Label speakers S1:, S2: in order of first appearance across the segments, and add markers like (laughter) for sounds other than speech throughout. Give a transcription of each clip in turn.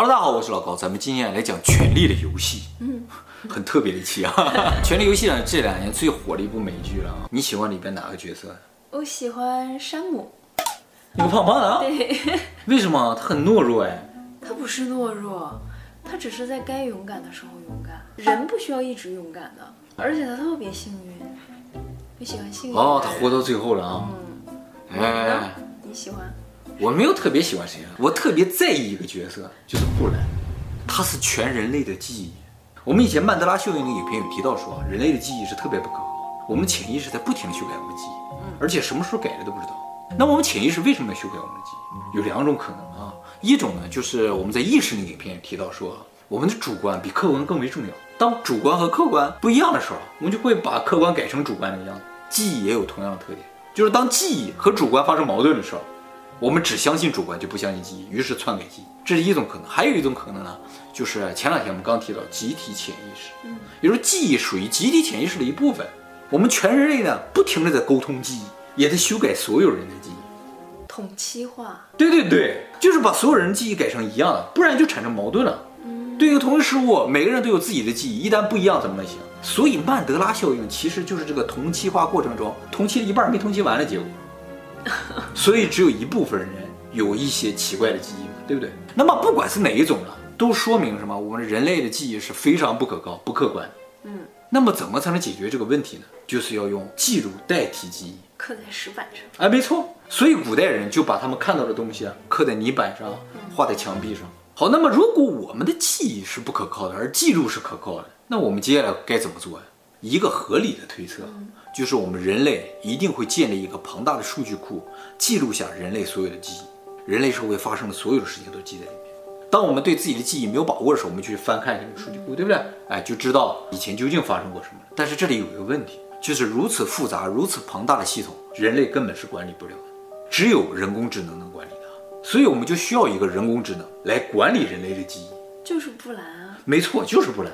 S1: 哈喽，大家好，我是老高，咱们今天来讲《权力的游戏》，嗯，(laughs) 很特别的一期啊。(laughs)《权力游戏》呢，这两年最火的一部美剧了啊。你喜欢里边哪个角色？
S2: 我喜欢山姆，
S1: 那个胖胖的啊。
S2: 对，(laughs)
S1: 为什么？他很懦弱哎。
S2: 他不是懦弱，他只是在该勇敢的时候勇敢。人不需要一直勇敢的，而且他特别幸运。我喜欢幸运。
S1: 哦，他活到最后了啊。
S2: 嗯。哎，你喜欢？
S1: 我没有特别喜欢谁啊，我特别在意一个角色，就是布兰，他是全人类的记忆。我们以前曼德拉效应那个影片有提到说，人类的记忆是特别不可靠，我们潜意识在不停地修改我们的记忆，而且什么时候改的都不知道。那我们潜意识为什么要修改我们的记忆？有两种可能啊，一种呢就是我们在意识那个影片提到说，我们的主观比客观更为重要。当主观和客观不一样的时候，我们就会把客观改成主观那个样子。记忆也有同样的特点，就是当记忆和主观发生矛盾的时候。我们只相信主观，就不相信记忆，于是篡改记忆，这是一种可能。还有一种可能呢，就是前两天我们刚提到集体潜意识，嗯，也就是记忆属于集体潜意识的一部分。我们全人类呢，不停的在沟通记忆，也在修改所有人的记忆，
S2: 统七化。
S1: 对对对，就是把所有人记忆改成一样的，不然就产生矛盾了。嗯，对一个同一事物，每个人都有自己的记忆，一旦不一样怎么能行？所以曼德拉效应其实就是这个同期化过程中，同期了一半没同期完的结果。(laughs) 所以只有一部分人有一些奇怪的记忆嘛，对不对？那么不管是哪一种了，都说明什么？我们人类的记忆是非常不可靠、不客观。嗯，那么怎么才能解决这个问题呢？就是要用记录代替记忆，
S2: 刻在石板上。
S1: 哎，没错。所以古代人就把他们看到的东西啊，刻在泥板上，画在墙壁上。好，那么如果我们的记忆是不可靠的，而记录是可靠的，那我们接下来该怎么做呀？一个合理的推测。就是我们人类一定会建立一个庞大的数据库，记录下人类所有的记忆，人类社会发生的所有的事情都记在里面。当我们对自己的记忆没有把握的时候，我们去翻看一下这个数据库，对不对？哎，就知道以前究竟发生过什么。但是这里有一个问题，就是如此复杂、如此庞大的系统，人类根本是管理不了的，只有人工智能能管理它。所以我们就需要一个人工智能来管理人类的记忆，
S2: 就是布兰啊。
S1: 没错，就是布兰。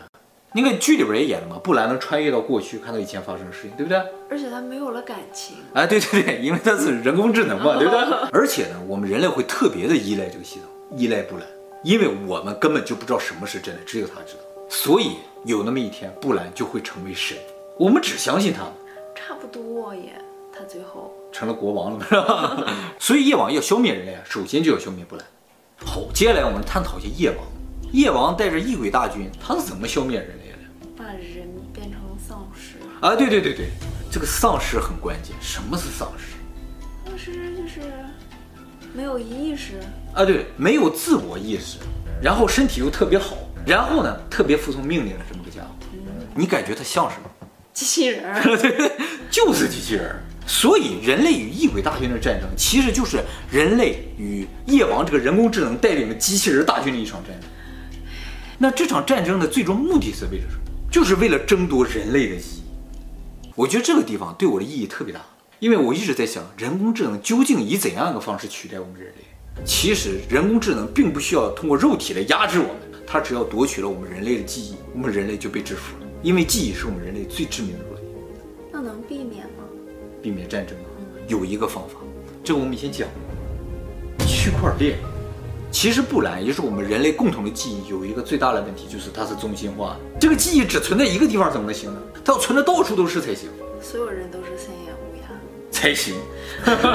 S1: 那个剧里边也演了嘛，布兰能穿越到过去，看到以前发生的事情，对不对？
S2: 而且他没有了感情。
S1: 哎，对对对，因为他是人工智能嘛，(laughs) 对不对？而且呢，我们人类会特别的依赖这个系统，依赖布兰，因为我们根本就不知道什么是真的，只有他知道。所以有那么一天，布兰就会成为神，我们只相信他。
S2: 差不多耶，他最后
S1: 成了国王了，是吧？(laughs) 所以夜王要消灭人类啊，首先就要消灭布兰。好，接下来我们探讨一下夜王。夜王带着异鬼大军，他是怎么消灭人
S2: 类？
S1: 啊！对对对对，这个丧尸很关键。什么是丧尸？
S2: 丧尸就是没有意识
S1: 啊，对，没有自我意识，然后身体又特别好，然后呢，特别服从命令的这么个家伙。嗯、你感觉他像什么？(laughs)
S2: 机器人 (laughs)
S1: 对，就是机器人。所以人类与异鬼大军的战争，其实就是人类与夜王这个人工智能带领的机器人大军的一场战争。那这场战争的最终目的是为了什么？就是为了争夺人类的记忆，我觉得这个地方对我的意义特别大，因为我一直在想，人工智能究竟以怎样一个方式取代我们人类？其实人工智能并不需要通过肉体来压制我们，它只要夺取了我们人类的记忆，我们人类就被制服了。因为记忆是我们人类最致命的弱点。
S2: 那能避免吗？
S1: 避免战争啊，有一个方法，这个我们以前讲过，区块链。其实布兰也就是我们人类共同的记忆，有一个最大的问题，就是它是中心化的。这个记忆只存在一个地方怎么能行呢？它要存的到处都是才行。
S2: 所有人都是三眼乌鸦
S1: 才行。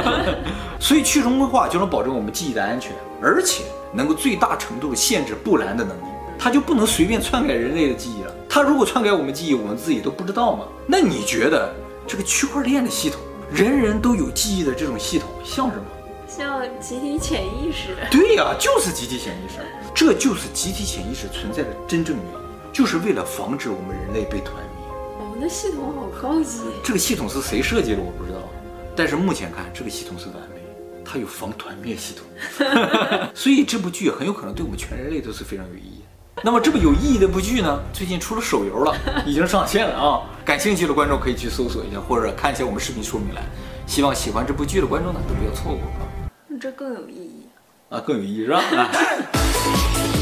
S1: (laughs) 所以去中心化就能保证我们记忆的安全，而且能够最大程度的限制布兰的能力。它就不能随便篡改人类的记忆了。它如果篡改我们记忆，我们自己都不知道吗？那你觉得这个区块链的系统，人人都有记忆的这种系统，像什么？
S2: 像集体潜意识，
S1: 对呀、啊，就是集体潜意识，这就是集体潜意识存在的真正原因，就是为了防止我们人类被团灭。
S2: 我们的系统好高级，
S1: 这个系统是谁设计的我不知道，但是目前看这个系统是完美，它有防团灭系统，(laughs) 所以这部剧很有可能对我们全人类都是非常有意义的。那么这部有意义的部剧呢，最近出了手游了，已经上线了啊，感兴趣的观众可以去搜索一下，或者看一下我们视频说明栏。希望喜欢这部剧的观众呢，都不要错过。
S2: 这更有意义。
S1: 啊更有意义是吧？(laughs)